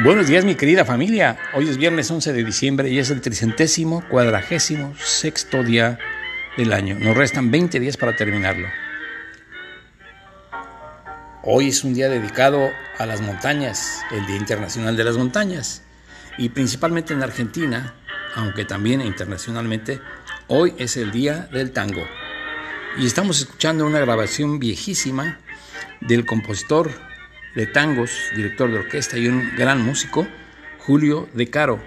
Buenos días mi querida familia, hoy es viernes 11 de diciembre y es el tricentésimo cuadragésimo sexto día del año. Nos restan 20 días para terminarlo. Hoy es un día dedicado a las montañas, el Día Internacional de las Montañas. Y principalmente en Argentina, aunque también internacionalmente, hoy es el Día del Tango. Y estamos escuchando una grabación viejísima del compositor de tangos, director de orquesta y un gran músico, Julio De Caro.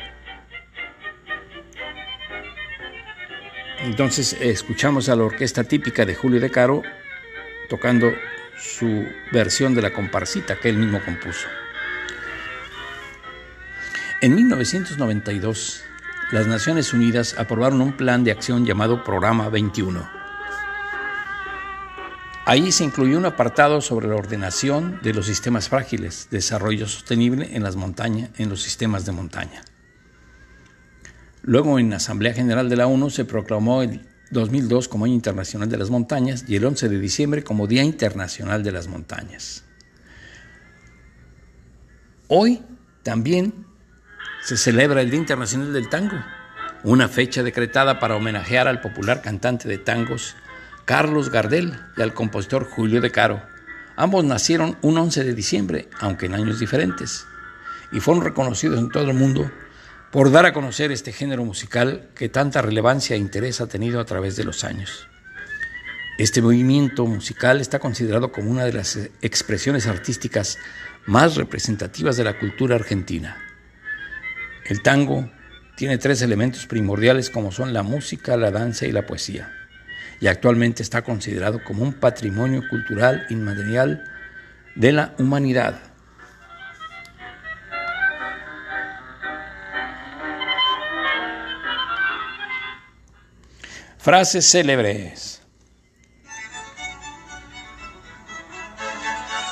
Entonces escuchamos a la orquesta típica de Julio De Caro tocando su versión de la comparsita que él mismo compuso. En 1992, las Naciones Unidas aprobaron un plan de acción llamado Programa 21 Ahí se incluyó un apartado sobre la ordenación de los sistemas frágiles, desarrollo sostenible en las montañas, en los sistemas de montaña. Luego en la Asamblea General de la ONU se proclamó el 2002 como Año Internacional de las Montañas y el 11 de diciembre como Día Internacional de las Montañas. Hoy también se celebra el Día Internacional del Tango, una fecha decretada para homenajear al popular cantante de tangos Carlos Gardel y al compositor Julio de Caro. Ambos nacieron un 11 de diciembre, aunque en años diferentes, y fueron reconocidos en todo el mundo por dar a conocer este género musical que tanta relevancia e interés ha tenido a través de los años. Este movimiento musical está considerado como una de las expresiones artísticas más representativas de la cultura argentina. El tango tiene tres elementos primordiales como son la música, la danza y la poesía y actualmente está considerado como un patrimonio cultural inmaterial de la humanidad. Frases célebres.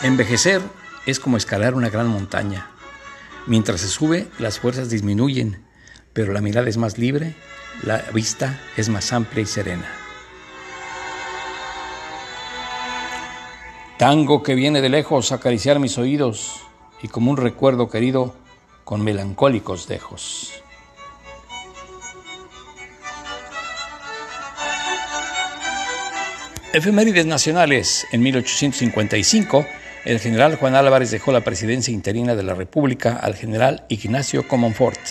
Envejecer es como escalar una gran montaña. Mientras se sube, las fuerzas disminuyen, pero la mirada es más libre, la vista es más amplia y serena. Tango que viene de lejos a acariciar mis oídos y como un recuerdo querido con melancólicos dejos. Efemérides nacionales. En 1855, el general Juan Álvarez dejó la presidencia interina de la República al general Ignacio Comonfort.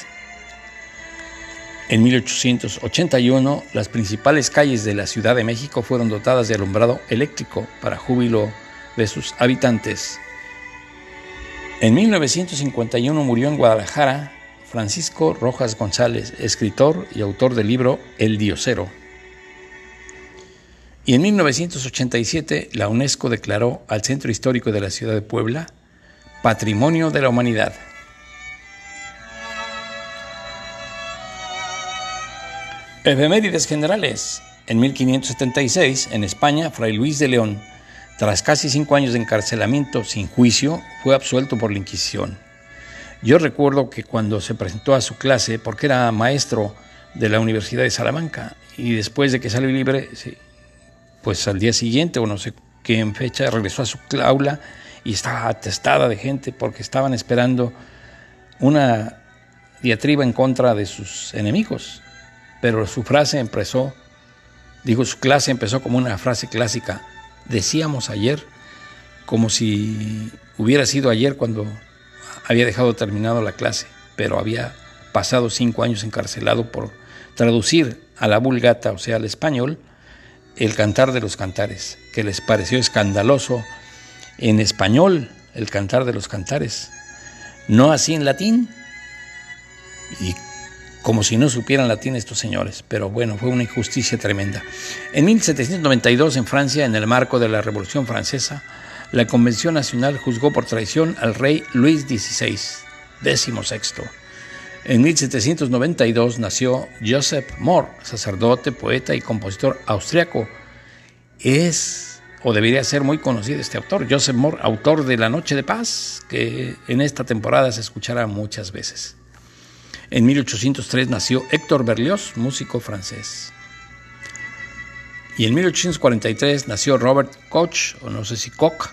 En 1881, las principales calles de la Ciudad de México fueron dotadas de alumbrado eléctrico para júbilo de sus habitantes. En 1951 murió en Guadalajara Francisco Rojas González, escritor y autor del libro El Diosero. Y en 1987 la UNESCO declaró al Centro Histórico de la Ciudad de Puebla Patrimonio de la Humanidad. Efemérides generales. En 1576, en España, Fray Luis de León tras casi cinco años de encarcelamiento sin juicio, fue absuelto por la Inquisición. Yo recuerdo que cuando se presentó a su clase, porque era maestro de la Universidad de Salamanca, y después de que salió libre, pues al día siguiente, o no sé qué en fecha, regresó a su aula y estaba atestada de gente porque estaban esperando una diatriba en contra de sus enemigos. Pero su frase empezó, digo, su clase empezó como una frase clásica, decíamos ayer, como si hubiera sido ayer cuando había dejado terminado la clase, pero había pasado cinco años encarcelado por traducir a la vulgata, o sea, al español, el cantar de los cantares, que les pareció escandaloso en español el cantar de los cantares, no así en latín. Y como si no supieran latín estos señores, pero bueno, fue una injusticia tremenda. En 1792, en Francia, en el marco de la Revolución Francesa, la Convención Nacional juzgó por traición al rey Luis XVI, XVI. En 1792 nació Joseph Mohr, sacerdote, poeta y compositor austriaco. Es, o debería ser muy conocido este autor, Joseph Mohr, autor de La Noche de Paz, que en esta temporada se escuchará muchas veces. En 1803 nació Héctor Berlioz, músico francés. Y en 1843 nació Robert Koch, o no sé si Koch,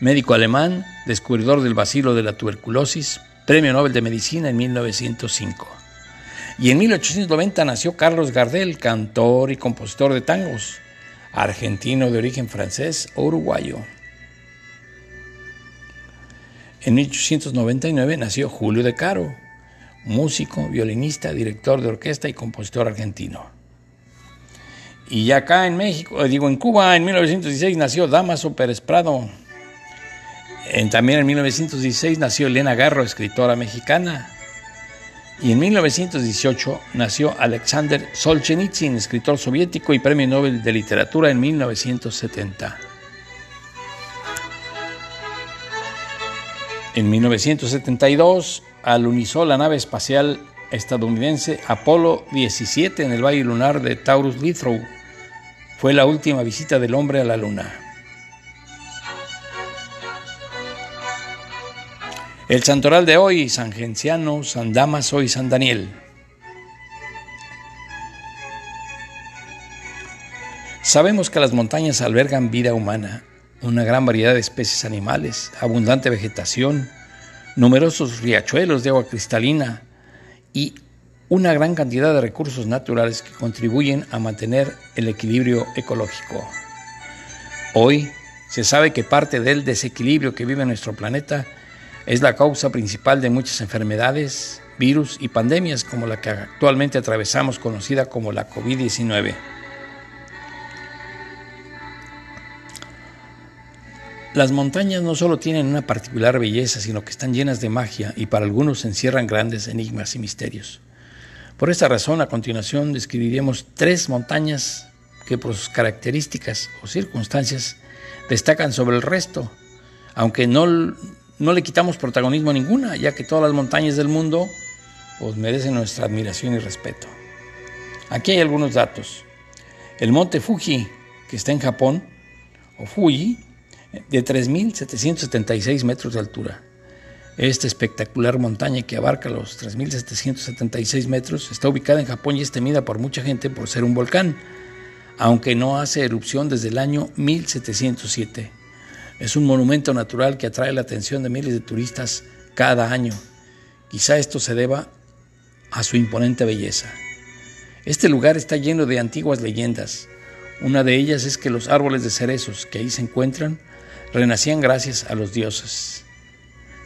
médico alemán, descubridor del vacilo de la tuberculosis, Premio Nobel de Medicina en 1905. Y en 1890 nació Carlos Gardel, cantor y compositor de tangos, argentino de origen francés o uruguayo. En 1899 nació Julio De Caro, músico, violinista, director de orquesta y compositor argentino. Y acá en México, eh, digo en Cuba, en 1916 nació Damaso Pérez Prado. En, también en 1916 nació Elena Garro, escritora mexicana. Y en 1918 nació Alexander Solzhenitsyn, escritor soviético y premio Nobel de Literatura en 1970. En 1972 alunizó la nave espacial estadounidense Apolo 17 en el valle lunar de Taurus Lithrow. Fue la última visita del hombre a la luna. El santoral de hoy, San Genciano, San Damaso y San Daniel. Sabemos que las montañas albergan vida humana, una gran variedad de especies animales, abundante vegetación, numerosos riachuelos de agua cristalina y una gran cantidad de recursos naturales que contribuyen a mantener el equilibrio ecológico. Hoy se sabe que parte del desequilibrio que vive nuestro planeta es la causa principal de muchas enfermedades, virus y pandemias como la que actualmente atravesamos conocida como la COVID-19. Las montañas no solo tienen una particular belleza, sino que están llenas de magia y para algunos encierran grandes enigmas y misterios. Por esta razón, a continuación describiremos tres montañas que por sus características o circunstancias destacan sobre el resto, aunque no, no le quitamos protagonismo a ninguna, ya que todas las montañas del mundo pues, merecen nuestra admiración y respeto. Aquí hay algunos datos. El monte Fuji, que está en Japón, o Fuji, de 3.776 metros de altura. Esta espectacular montaña que abarca los 3.776 metros está ubicada en Japón y es temida por mucha gente por ser un volcán, aunque no hace erupción desde el año 1707. Es un monumento natural que atrae la atención de miles de turistas cada año. Quizá esto se deba a su imponente belleza. Este lugar está lleno de antiguas leyendas. Una de ellas es que los árboles de cerezos que ahí se encuentran renacían gracias a los dioses.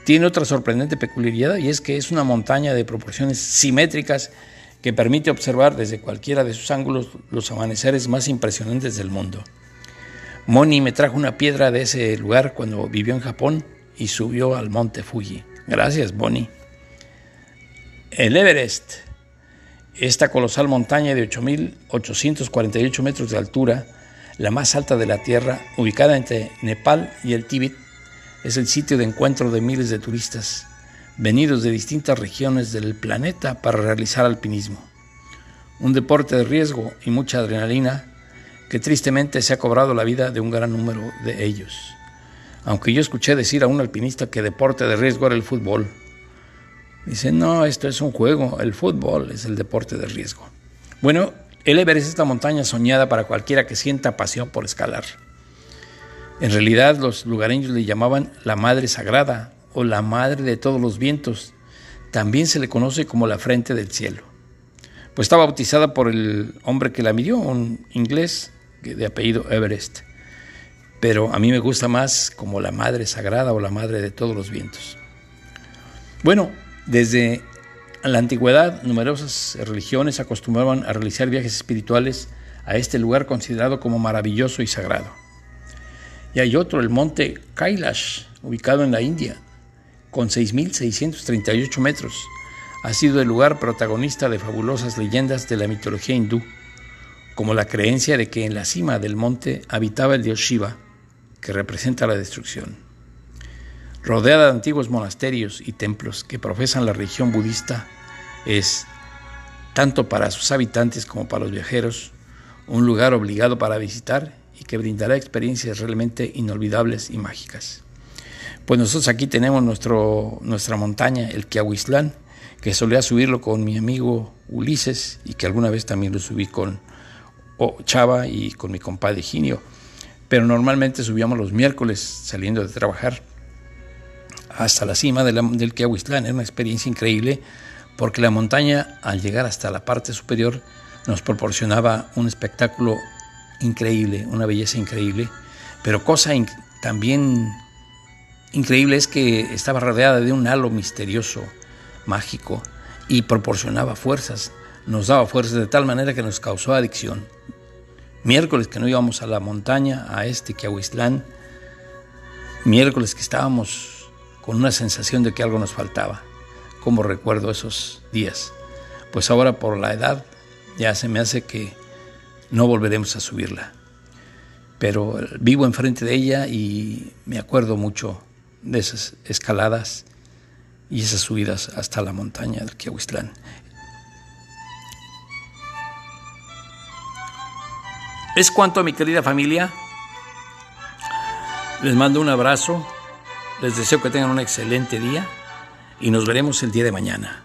Tiene otra sorprendente peculiaridad y es que es una montaña de proporciones simétricas que permite observar desde cualquiera de sus ángulos los amaneceres más impresionantes del mundo. Moni me trajo una piedra de ese lugar cuando vivió en Japón y subió al monte Fuji. Gracias, Bonnie. El Everest, esta colosal montaña de 8.848 metros de altura, la más alta de la Tierra, ubicada entre Nepal y el Tíbet, es el sitio de encuentro de miles de turistas venidos de distintas regiones del planeta para realizar alpinismo. Un deporte de riesgo y mucha adrenalina que tristemente se ha cobrado la vida de un gran número de ellos. Aunque yo escuché decir a un alpinista que deporte de riesgo era el fútbol. Dice, no, esto es un juego, el fútbol es el deporte de riesgo. Bueno, el Everest es esta montaña soñada para cualquiera que sienta pasión por escalar. En realidad los lugareños le llamaban la Madre Sagrada o la Madre de todos los vientos. También se le conoce como la Frente del Cielo. Pues está bautizada por el hombre que la midió, un inglés de apellido Everest. Pero a mí me gusta más como la Madre Sagrada o la Madre de todos los vientos. Bueno, desde en la antigüedad, numerosas religiones acostumbraban a realizar viajes espirituales a este lugar considerado como maravilloso y sagrado. Y hay otro, el monte Kailash, ubicado en la India, con 6.638 metros. Ha sido el lugar protagonista de fabulosas leyendas de la mitología hindú, como la creencia de que en la cima del monte habitaba el dios Shiva, que representa la destrucción. Rodeada de antiguos monasterios y templos que profesan la religión budista, es, tanto para sus habitantes como para los viajeros, un lugar obligado para visitar y que brindará experiencias realmente inolvidables y mágicas. Pues nosotros aquí tenemos nuestro, nuestra montaña, el Kiahuislán, que solía subirlo con mi amigo Ulises y que alguna vez también lo subí con Chava y con mi compadre Ginio. Pero normalmente subíamos los miércoles saliendo de trabajar hasta la cima del Kiahuistlán. Era una experiencia increíble porque la montaña, al llegar hasta la parte superior, nos proporcionaba un espectáculo increíble, una belleza increíble, pero cosa también increíble es que estaba rodeada de un halo misterioso, mágico, y proporcionaba fuerzas, nos daba fuerzas de tal manera que nos causó adicción. Miércoles que no íbamos a la montaña, a este Kiahuistlán, miércoles que estábamos con una sensación de que algo nos faltaba. Como recuerdo esos días. Pues ahora por la edad ya se me hace que no volveremos a subirla. Pero vivo enfrente de ella y me acuerdo mucho de esas escaladas y esas subidas hasta la montaña del Kiahuistlán. Es cuanto a mi querida familia. Les mando un abrazo, les deseo que tengan un excelente día y nos veremos el día de mañana.